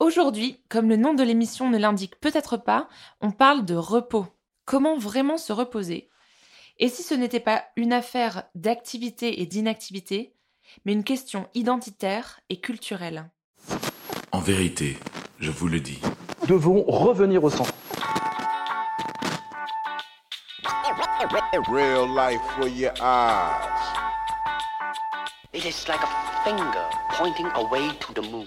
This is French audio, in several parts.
Aujourd'hui, comme le nom de l'émission ne l'indique peut-être pas, on parle de repos. Comment vraiment se reposer? Et si ce n'était pas une affaire d'activité et d'inactivité, mais une question identitaire et culturelle? En vérité, je vous le dis. Nous devons revenir au centre. Real life for your eyes. It is like a finger pointing away to the moon.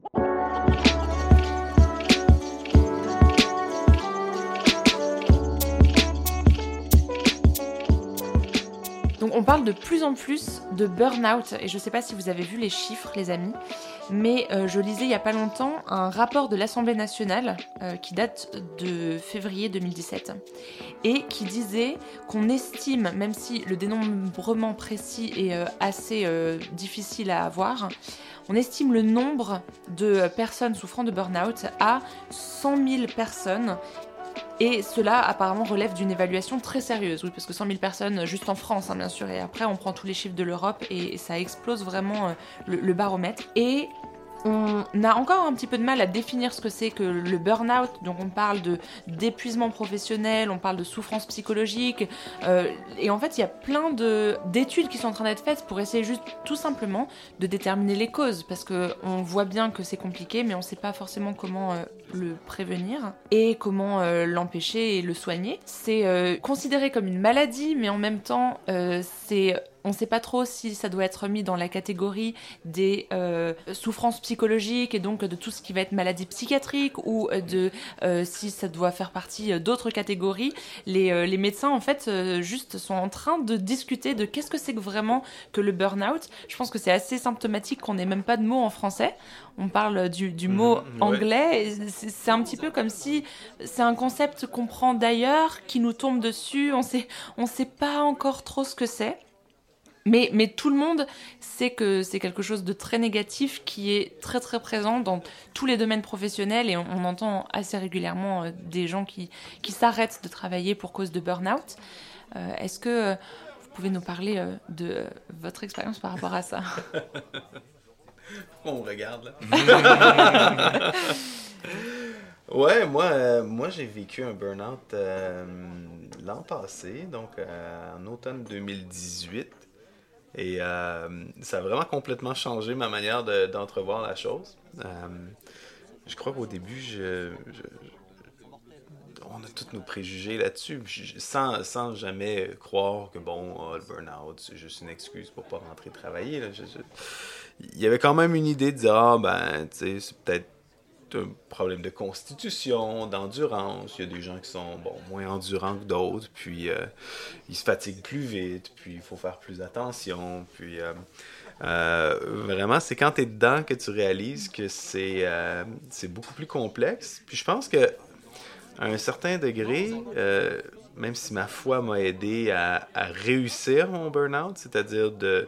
On parle de plus en plus de burn-out et je ne sais pas si vous avez vu les chiffres les amis, mais euh, je lisais il n'y a pas longtemps un rapport de l'Assemblée nationale euh, qui date de février 2017 et qui disait qu'on estime, même si le dénombrement précis est euh, assez difficile à avoir, on estime le nombre de personnes souffrant de burn-out à 100 000 personnes et cela apparemment relève d'une évaluation très sérieuse, oui, parce que 100 000 personnes juste en France, hein, bien sûr, et après on prend tous les chiffres de l'Europe et ça explose vraiment euh, le, baromètre. Et on a encore un petit peu de mal à définir ce que c'est que le burn-out, donc on parle d'épuisement professionnel, on parle de souffrance psychologique, euh, et en fait il y a plein de d'études qui sont en train d'être faites pour essayer juste tout simplement de déterminer les causes, parce que on voit bien que c'est compliqué, mais on sait pas forcément comment euh, le prévenir et comment euh, l'empêcher et le soigner. C'est euh, considéré comme une maladie, mais en même temps euh, on ne sait pas trop si ça doit être mis dans la catégorie des souffrances psychologiques et donc de tout ce qui va être maladie psychiatrique ou de si ça doit faire partie d'autres catégories. Les, médecins en fait juste sont en train de discuter de qu'est-ce que c'est vraiment que le burn-out. Je pense que c'est assez symptomatique qu'on n'ait même pas de mot en français. On parle du, du mot Mhm, ouais. anglais. C'est un petit peu comme si c'est un concept qu'on prend d'ailleurs, qui nous tombe dessus. On sait, on sait pas encore trop ce que c'est. Mais, mais tout le monde sait que c'est quelque chose de très négatif qui est très très présent dans tous les domaines professionnels et on, on entend assez régulièrement euh, des gens qui, qui s'arrêtent de travailler pour cause de burn-out. Euh, Est-ce que euh, vous pouvez nous parler de votre expérience par rapport à ça? On regarde là. ouais, moi, euh, moi j'ai vécu un burn-out euh, l'an passé, donc euh, en automne 2018. Et ça a vraiment complètement changé ma manière de- d'entrevoir la chose. Je crois qu'au début, je- on a tous nos préjugés là-dessus, sans, sans jamais croire que bon, ah, le burn-out, c'est juste une excuse pour pas rentrer travailler. là. Il y avait quand même une idée de dire, ah ben, tu sais, c'est peut-être un problème de constitution, d'endurance. Il y a des gens qui sont bon, moins endurants que d'autres, puis euh, ils se fatiguent plus vite, puis il faut faire plus attention. Puis euh, euh, vraiment, c'est quand tu es dedans que tu réalises que c'est c'est beaucoup plus complexe. Puis je pense que à un certain degré, euh, même si ma foi m'a aidé à, à réussir mon burn-out, c'est-à-dire de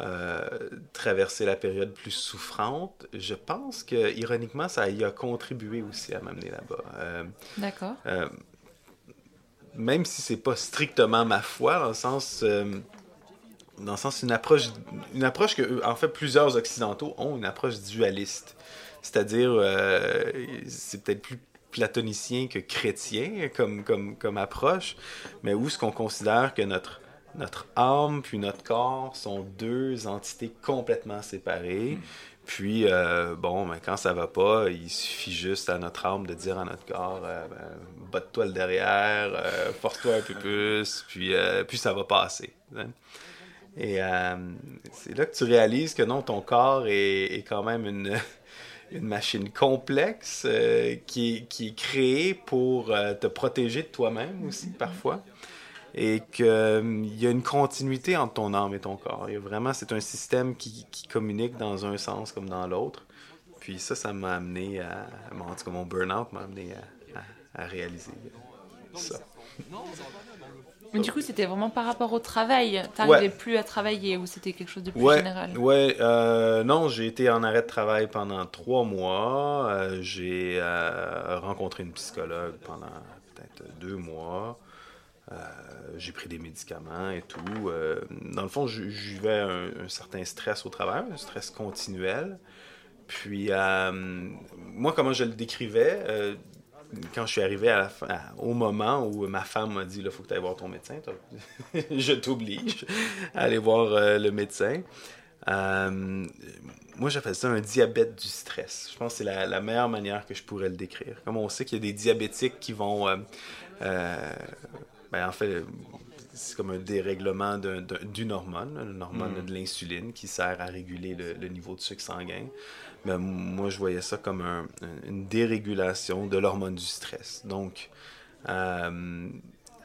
euh, traverser la période plus souffrante, je pense que, ironiquement, ça y a contribué aussi à m'amener là-bas. Euh, D'accord. même si c'est pas strictement ma foi, dans le sens, dans le sens une approche, une approche que, en fait, plusieurs occidentaux ont une approche dualiste, c'est-à-dire, euh, c'est peut-être plus platonicien que chrétien comme, comme, comme approche, mais où ce qu'on considère que notre notre âme puis notre corps sont deux entités complètement séparées. Puis, euh, bon, ben, quand ça va pas, il suffit juste à notre âme de dire à notre corps, euh, ben, botte-toi le derrière, euh, force-toi un peu plus, puis, euh, puis ça va passer. hein. Et c'est là que tu réalises que non, ton corps est, est quand même une, une machine complexe euh, qui, qui est créée pour euh, te protéger de toi-même aussi, parfois et qu'il y a une continuité entre ton âme et ton corps. Il y a vraiment, c'est un système qui, qui communique dans un sens comme dans l'autre. Puis ça, ça m'a amené à, en tout cas, mon burn-out m'a amené à- à réaliser ça. Mais du coup, c'était vraiment par rapport au travail. T'arrivais plus à travailler ou c'était quelque chose de plus ouais, général? Ouais, euh, non, j'ai été en arrêt de travail pendant trois mois. Euh, j'ai euh, rencontré une psychologue pendant peut-être deux mois. J'ai pris des médicaments et tout. Dans le fond, je vivais un, un certain stress au travail, un stress continuel. Puis, moi, comment je le décrivais, quand je suis arrivé à la au moment où ma femme m'a dit, il faut que tu ailles voir ton médecin, je t'oblige à aller voir euh, le médecin. Euh, moi, j'appelle ça un diabète du stress. Je pense que c'est la, meilleure manière que je pourrais le décrire. Comme on sait qu'il y a des diabétiques qui vont... euh, ben, en fait, c'est comme un dérèglement d'un- d'un- d'une hormone, une hormone de l'insuline qui sert à réguler le, le niveau de sucre sanguin. Mais moi, je voyais ça comme un- un- une dérégulation de l'hormone du stress. Donc, euh,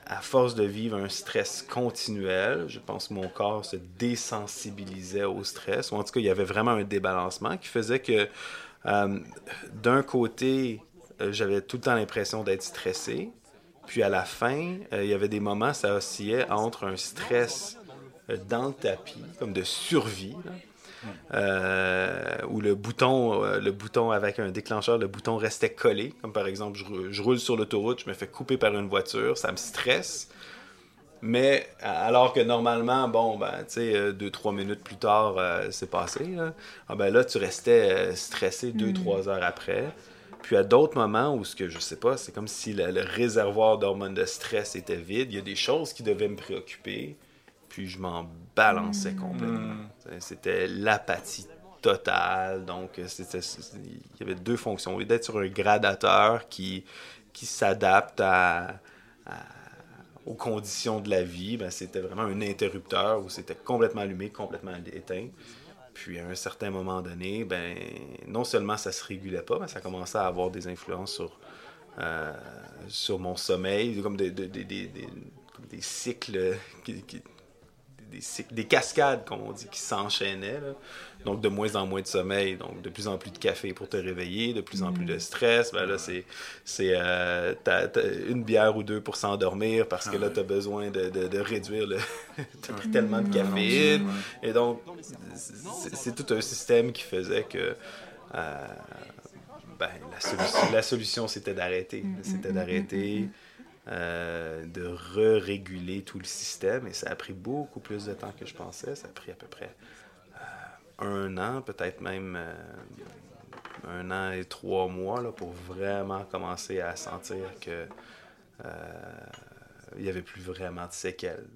à force de vivre un stress continuel, je pense que mon corps se désensibilisait au stress, ou en tout cas, il y avait vraiment un débalancement qui faisait que, euh, d'un côté, euh, j'avais tout le temps l'impression d'être stressé, puis à la fin, euh, il y avait des moments, ça oscillait entre un stress euh, dans le tapis, comme de survie, là, euh, où le bouton, le bouton avec un déclencheur, le bouton restait collé. Comme par exemple, je, rou- je roule sur l'autoroute, je me fais couper par une voiture, ça me stresse. Mais alors que normalement, bon, ben, tu sais, deux, trois minutes plus tard, c'est passé. Là. Ah, ben là, tu restais stressé deux, trois heures après. Puis à d'autres moments où ce que je sais pas, c'est comme si le, le réservoir d'hormones de stress était vide. Il y a des choses qui devaient me préoccuper. Puis je m'en balançais complètement. C'était l'apathie totale. Donc euh, c'était, il y avait deux fonctions. D'être sur un gradateur qui, qui s'adapte à, à- aux conditions de la vie, ben, c'était vraiment un interrupteur où c'était complètement allumé, complètement éteint. Puis à un certain moment donné, ben, non seulement ça se régulait pas, mais ça commençait à avoir des influences sur, euh, mon sommeil, comme des, cycles, qui- des, cascades, comme on dit, qui s'enchaînaient. Donc de moins en moins de sommeil, donc de plus en plus de café pour te réveiller, de plus en plus de stress. Ben là, c'est c'est, euh, une bière ou deux pour s'endormir parce que là, tu as besoin de, de- de réduire le. tu as pris tellement de caféine. Et donc, c'est tout un système qui faisait que. euh, ben, la, solution, la solution, c'était d'arrêter. C'était d'arrêter, euh, de re-réguler tout le système. Et ça a pris beaucoup plus de temps que je pensais. Ça a pris à peu près euh, un an, peut-être même euh, un an et trois mois là, pour vraiment commencer à sentir que il n'y avait plus vraiment de séquelles.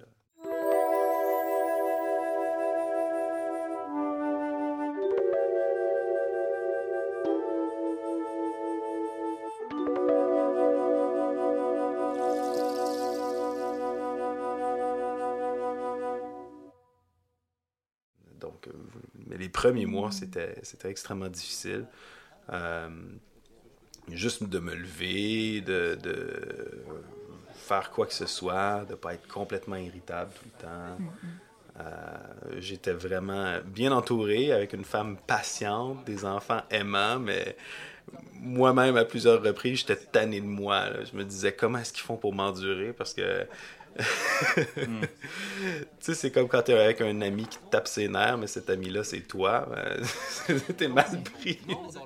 Premiers mois, c'était, c'était extrêmement difficile. Euh, juste de me lever, de, de faire quoi que ce soit, de ne pas être complètement irritable tout le temps. Euh, j'étais vraiment bien entouré avec une femme patiente, des enfants aimants, mais moi-même, à plusieurs reprises, j'étais tanné de moi. là. Je me disais, comment est-ce qu'ils font pour m'endurer? Parce que tu sais, c'est comme quand t'es avec un ami qui te tape ses nerfs, mais cet ami-là, c'est toi. Ben, T'es mal pris.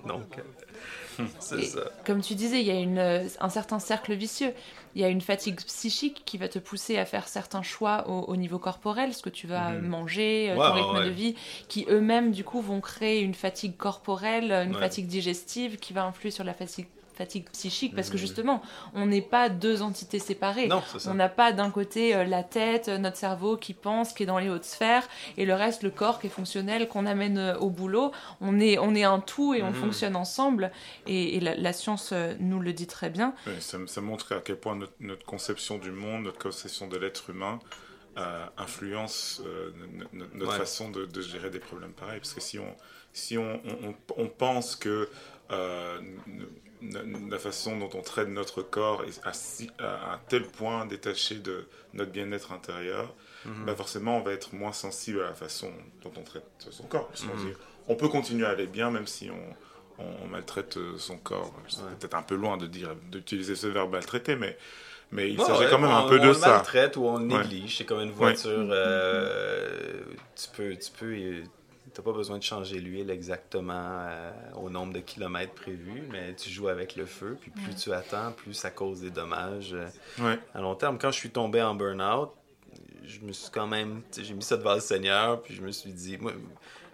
Donc, euh, c'est ça. Comme tu disais, il y a une, euh, un certain cercle vicieux. Il y a une fatigue psychique qui va te pousser à faire certains choix au, au niveau corporel, ce que tu vas Mhm. manger, euh, ton rythme ouais. de vie, qui eux-mêmes, du coup, vont créer une fatigue corporelle, une Ouais. fatigue digestive qui va influer sur la fatigue, fatigue psychique, parce que Mhm. justement, on n'est pas deux entités séparées. Non, c'est ça. On n'a pas d'un côté euh, la tête, euh, notre cerveau qui pense, qui est dans les hautes sphères, et le reste, le corps qui est fonctionnel, qu'on amène euh, au boulot. On est, on est un tout et on Mhm. fonctionne ensemble. Et, et la, la science euh, nous le dit très bien. Oui, ça, ça montre à quel point notre, notre conception du monde, notre conception de l'être humain euh, influence euh, no- no- notre Ouais. façon de, de gérer des problèmes pareils. Parce que si on, si on, on- on- on pense que euh, la façon dont on traite notre corps est à, un tel point détaché de notre bien-être intérieur, Mhm. bah forcément on va être moins sensible à la façon dont on traite son corps. Parce Mhm. dit, on peut continuer à aller bien même si on, on maltraite euh, son corps. C'est Ouais. peut-être un peu loin de dire d'utiliser ce verbe maltraiter, mais Mais il Ouais, s'agit ouais, quand même un on- peu on de ça. maltraite ou on le Ouais. néglige. C'est comme une voiture. euh, tu peux. Tu peux euh, T'as pas besoin de changer l'huile exactement euh, au nombre de kilomètres prévus, mais tu joues avec le feu, puis plus tu attends, plus ça cause des dommages euh, Ouais. à long terme. Quand je suis tombé en burn-out, je me suis quand même. J'ai mis ça devant le Seigneur, puis je me suis dit. Moi,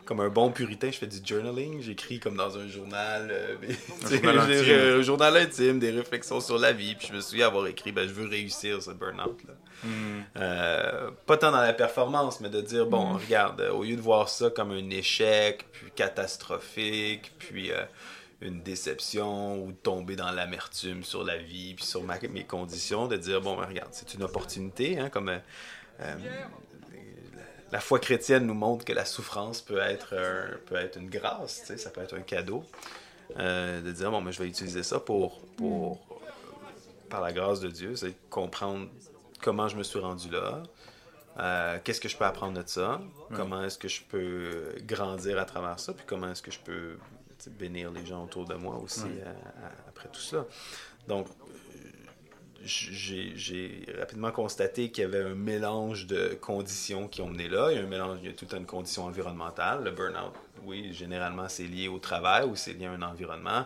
comme un bon puritain, je fais du journaling. J'écris comme dans un journal. euh, journal intime. un journal intime, des réflexions sur la vie. Puis je me souviens avoir écrit ben, Je veux réussir ce burn-out. là. Hmm. Euh, pas tant dans la performance, mais de dire bon, regarde, euh, au lieu de voir ça comme un échec, puis catastrophique, puis euh, une déception, ou de tomber dans l'amertume sur la vie, puis sur ma- mes conditions, de dire bon, ben, regarde, c'est une opportunité, hein, comme. euh, euh, la foi chrétienne nous montre que la souffrance peut être, un- peut être une grâce, tu sais, ça peut être un cadeau. Euh, de dire, bon, mais je vais utiliser ça pour, pour par la grâce de Dieu, c'est comprendre comment je me suis rendu là, euh, qu'est-ce que je peux apprendre de ça, comment est-ce que je peux grandir à travers ça, puis comment est-ce que je peux bénir les gens autour de moi aussi euh, à- après tout ça. Donc, j'ai rapidement constaté qu'il y avait un mélange de conditions qui ont mené là. Il y a un mélange, il y a toute une condition environnementale. Le burn-out, oui, généralement, c'est lié au travail ou c'est lié à un environnement.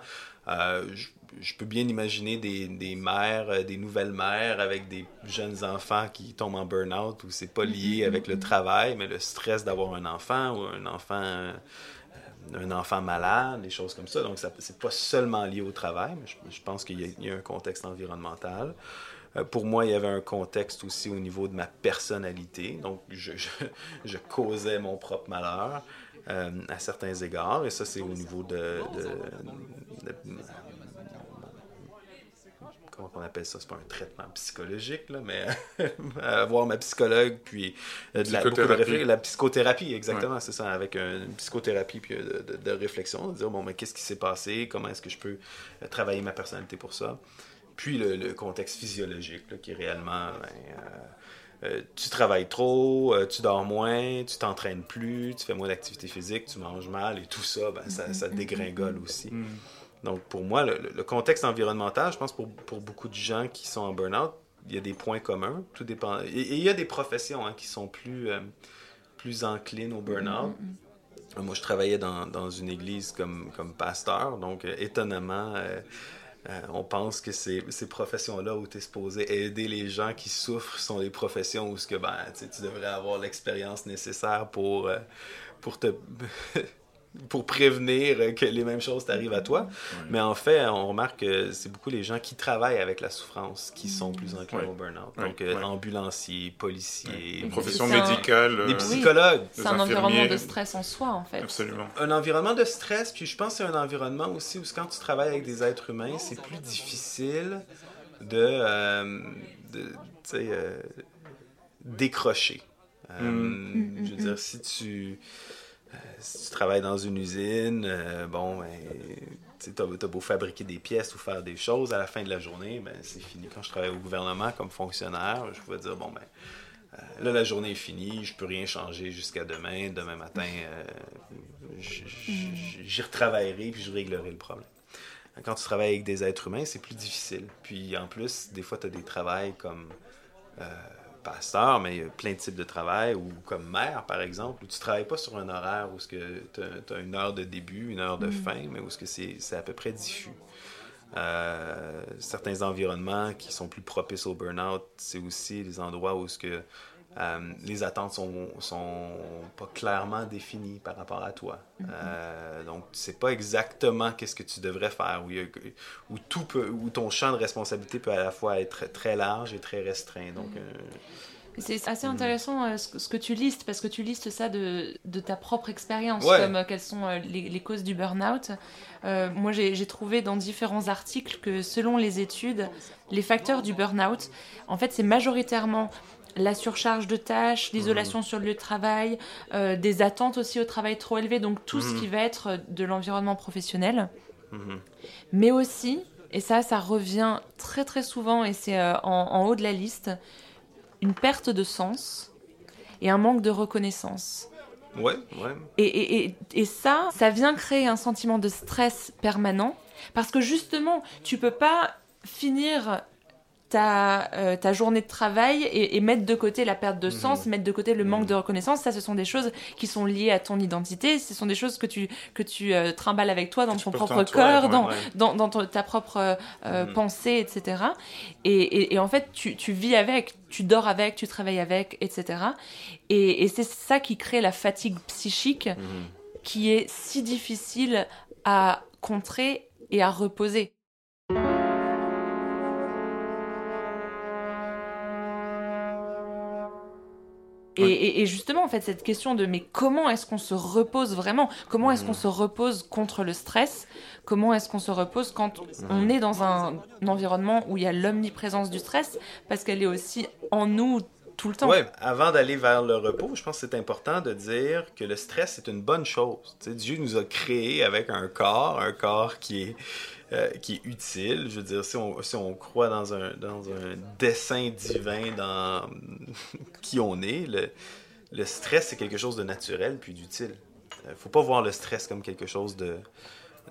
Euh, je, je peux bien imaginer des, des mères, euh, des nouvelles mères avec des jeunes enfants qui tombent en burn-out où c'est pas lié avec le travail, mais le stress d'avoir un enfant ou un enfant euh, un enfant malade, des choses comme ça. Donc, ça c'est pas seulement lié au travail, mais je, pense qu'il y, y a un contexte environnemental. Euh, pour moi, il y avait un contexte aussi au niveau de ma personnalité. Donc, je, je, causais mon propre malheur euh, à certains égards. Et ça, c'est au niveau de- comment on appelle ça, c'est pas un traitement psychologique, là, mais avoir ma psychologue, puis euh, de la, de la psychothérapie, exactement, c'est ça, avec un- une psychothérapie puis euh, de, de- de réflexion, de dire, bon, mais qu'est-ce qui s'est passé, comment est-ce que je peux euh, travailler ma personnalité pour ça? Puis le, le contexte physiologique, là, qui est réellement, ben, euh, euh, tu travailles trop, euh, tu dors moins, tu t'entraînes plus, tu fais moins d'activité physique, tu manges mal, et tout ça, ben, ça, ça dégringole aussi. Hmm. Donc, pour moi, le, le contexte environnemental, je pense pour, pour beaucoup de gens qui sont en burn-out, il y a des points communs. Tout dépend. Et, et il y a des professions hein, qui sont plus, euh, plus enclines au burn-out. Moi, je travaillais dans, dans une église comme, comme pasteur, donc euh, étonnamment, euh, on pense que ces, ces professions-là où tu es supposé aider les gens qui souffrent sont les professions où ce que, ben, tu devrais avoir l'expérience nécessaire pour, pour te... pour prévenir euh, que les mêmes choses t'arrivent à toi. Mais en fait, on remarque que c'est beaucoup les gens qui travaillent avec la souffrance qui sont plus enclins Ouais. au burn-out. Ouais, Donc, euh, ouais. ambulanciers, policiers, Une profession C'est un- médicale. des euh, psychologues. C'est Les un environnement infirmiers. de stress en soi, en fait. Absolument. un environnement de stress, puis je pense que c'est un environnement aussi où quand tu travailles avec des êtres humains, c'est plus difficile de, euh, de tu sais, euh, décrocher. Euh, Mm. Je veux dire, si tu, euh, si tu travailles dans une usine, euh, bon, ben, tu as, beau fabriquer des pièces ou faire des choses, à la fin de la journée, ben, c'est fini. Quand je travaillais au gouvernement comme fonctionnaire, je pouvais dire, bon, ben, euh, là, la journée est finie, je peux rien changer jusqu'à demain. Demain matin, euh, j- j'y retravaillerai puis je réglerai le problème. Quand tu travailles avec des êtres humains, c'est plus difficile. Puis en plus, des fois, tu as des travails comme pasteur, mais il y a plein de types de travail, ou comme mère, par exemple, où tu travailles pas sur un horaire où tu as, une heure de début, une heure de fin, mais où ce que c'est c'est à peu près diffus. Euh, certains environnements qui sont plus propices au burn-out, c'est aussi les endroits où ce que, euh, les attentes sont, sont pas clairement définies par rapport à toi. Euh, donc, tu sais pas exactement qu'est-ce que tu devrais faire, où, tout peut, où ton champ de responsabilité peut à la fois être très large et très restreint. Donc, euh, C'est assez intéressant euh, ce, que- ce que tu listes, parce que tu listes ça de, de ta propre expérience, Ouais. comme quelles sont les, les causes du burn-out. Moi, j'ai trouvé dans différents articles que selon les études, les facteurs du burn-out, en fait, c'est majoritairement la surcharge de tâches, l'isolation sur le lieu de travail, euh, des attentes aussi au travail trop élevées, donc tout ce Mhm. qui va être de l'environnement professionnel mhm. mais aussi, et ça, ça revient très très souvent, et c'est euh, en, en haut de la liste, une perte de sens et un manque de reconnaissance. ouais, ouais. Et, et- et- et ça, ça vient créer un sentiment de stress permanent, parce que justement, tu peux pas finir ta, euh, ta journée de travail et, et mettre de côté la perte de sens, mettre de côté le manque de reconnaissance. Ça, ce sont des choses qui sont liées à ton identité. Ce sont des choses que tu, que tu euh, trimbales avec toi dans ton propre toi, ouais, dans, ouais. dans, dans ton- ta propre euh, euh, Mhm. pensée, etc. Et, et- et en fait, tu, tu vis avec, tu dors avec, tu travailles avec, etc. Et, et c'est ça qui crée la fatigue psychique Mhm. qui est si difficile à contrer et à reposer. Et, et- et justement, en fait, cette question de mais comment est-ce qu'on se repose vraiment? Comment est-ce qu'on se repose contre le stress? Comment est-ce qu'on se repose quand on est dans un, environnement où il y a l'omniprésence du stress? Parce qu'elle est aussi en nous tout le temps. Ouais, avant d'aller vers le repos, je pense que c'est important de dire que le stress est une bonne chose. Dieu nous a créés avec un corps, un corps qui est, euh, qui est utile. Je veux dire, si on, si on croit dans un, dans un dessin divin dans qui on est, le, le stress c'est quelque chose de naturel puis d'utile. Il faut pas voir le stress comme quelque chose de,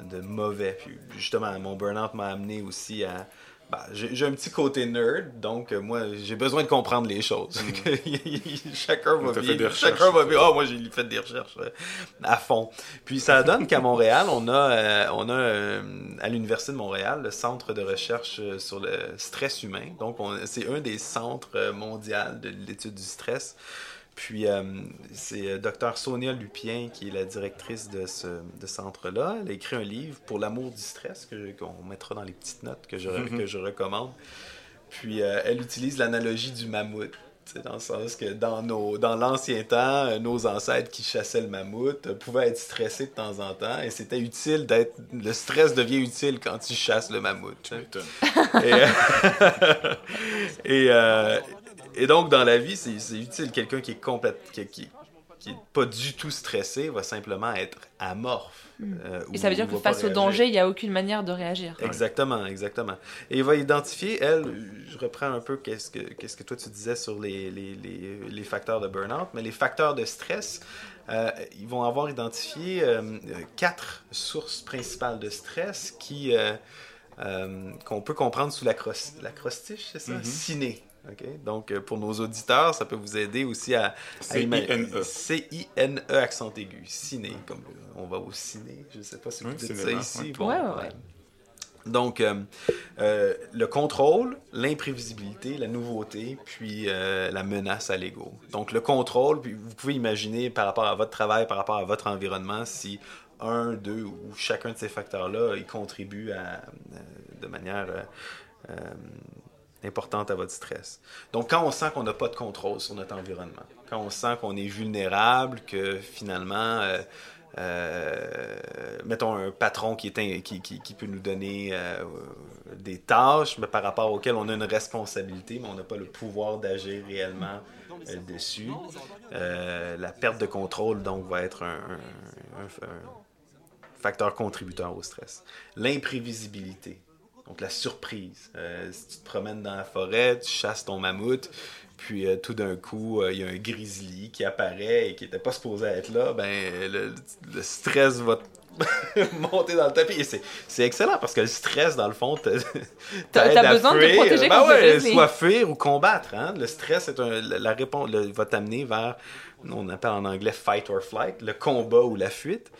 de mauvais. Puis justement, mon burn-out m'a amené aussi à. Bah, j'ai j'ai un petit côté nerd, donc euh, moi j'ai besoin de comprendre les choses. chacun va Mm. Des vivre. recherches. Chacun va vivre. Ah, moi j'ai fait des recherches euh, à fond. Puis ça donne qu'à Montréal, on a, euh, on a euh, à l'Université de Montréal le centre de recherche euh, sur le stress humain. Donc on- c'est un des centres mondiaux de l'étude du stress. Puis euh, c'est euh, Dr Sonia Lupien qui est la directrice de ce de ce centre-là. Elle a écrit un livre pour l'amour du stress qu'on mettra dans les petites notes que je, que je recommande. Puis euh, elle utilise l'analogie du mammouth. Dans le sens que dans, nos, dans l'ancien temps, euh, nos ancêtres qui chassaient le mammouth pouvaient être stressés de temps en temps et c'était utile d'être. Le stress devient utile quand tu chasses le mammouth. Et, et, euh, et donc, dans la vie, c'est c'est utile. Quelqu'un qui est complète, qui, qui, qui est pas du tout stressé va simplement être amorphe. euh, Et ça veut dire que va pas face au danger, il n'y a aucune manière de réagir. Exactement, exactement. Et il va identifier, elle, je reprends un peu qu'est-ce que, qu'est-ce que toi tu disais sur les, les, les, les facteurs de burn-out, mais les facteurs de stress, euh, ils vont avoir identifié euh, quatre sources principales de stress qui, euh, euh, qu'on peut comprendre sous l'acros- l'acrostiche, c'est ça? Mhm. Ciné. OK? Donc, euh, pour nos auditeurs, ça peut vous aider aussi à... C-I-N-E. C-I-N-E, E, accent aigu. Ciné, comme euh, on va au ciné. Je ne sais pas si vous Oui, dites cinéma, ça ici. ouais. Bon, Ouais, ouais, ouais. donc, euh, euh, le contrôle, l'imprévisibilité, la nouveauté, puis euh, la menace à l'ego. Donc, le contrôle, puis vous pouvez imaginer par rapport à votre travail, par rapport à votre environnement, si un, deux ou chacun de ces facteurs-là, il contribue à, euh, de manière euh, euh, importante à votre stress. Donc, quand on sent qu'on n'a pas de contrôle sur notre environnement, quand on sent qu'on est vulnérable, que finalement, euh, euh, mettons un patron qui, peut nous donner euh, des tâches mais par rapport auxquelles on a une responsabilité, mais on n'a pas le pouvoir d'agir réellement dessus. La perte de contrôle, donc, va être un facteur contributeur au stress. L'imprévisibilité. Donc la surprise. Euh, si tu te promènes dans la forêt, tu chasses ton mammouth, puis euh, tout d'un coup, euh, il y a un grizzly qui apparaît et qui n'était pas supposé être là, ben le, le stress va te monter dans le tapis. Et c'est, excellent parce que le stress, dans le fond, T'as- besoin de te fuir. protéger Ben contre ouais, soit fuir ou combattre. Hein? Le stress est un, la, la réponse le- va t'amener vers, on appelle en anglais fight or flight, le combat ou la fuite.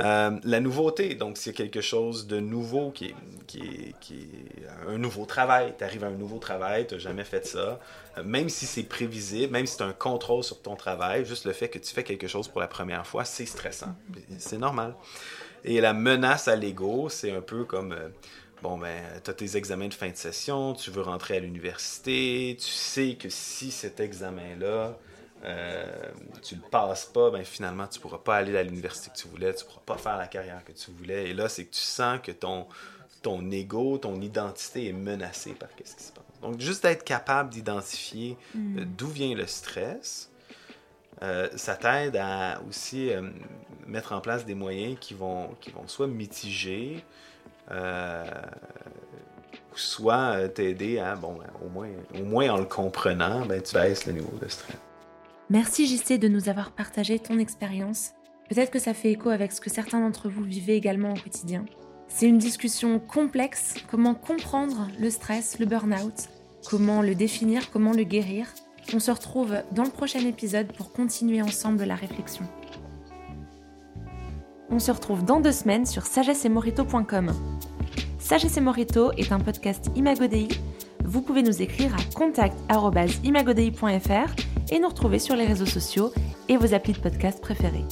Euh, la nouveauté, donc a quelque chose de nouveau qui est un nouveau travail, tu arrives à un nouveau travail, tu n'as jamais fait ça, euh, même si c'est prévisible, même si tu as un contrôle sur ton travail, juste le fait que tu fais quelque chose pour la première fois, c'est stressant. C'est normal. Et la menace à l'ego, c'est un peu comme, euh, bon, ben, tu as tes examens de fin de session, tu veux rentrer à l'université, tu sais que si cet examen-là, euh, tu le passes pas, ben finalement, tu pourras pas aller à l'université que tu voulais, tu pourras pas faire la carrière que tu voulais. Et là, c'est que tu sens que ton, ton ego, ton identité est menacée par ce qui se passe. Donc, juste d'être capable d'identifier euh, d'où vient le stress, euh, ça t'aide à aussi euh, mettre en place des moyens qui vont, qui vont soit mitiger, euh, ou soit t'aider à, bon, ben, au, moins, au moins en le comprenant, ben, tu baisses le niveau de stress. Merci JC de nous avoir partagé ton expérience. Peut-être que ça fait écho avec ce que certains d'entre vous vivez également au quotidien. C'est une discussion complexe, comment comprendre le stress, le burn-out, Comment le définir? Comment le guérir? On se retrouve dans le prochain épisode pour continuer ensemble la réflexion. On se retrouve dans deux semaines sur sagessemorito.com. Sagesse et Morito est un podcast Imagodei. Vous pouvez nous écrire à contact.imagodei.fr et nous retrouver sur les réseaux sociaux et vos applis de podcast préférés.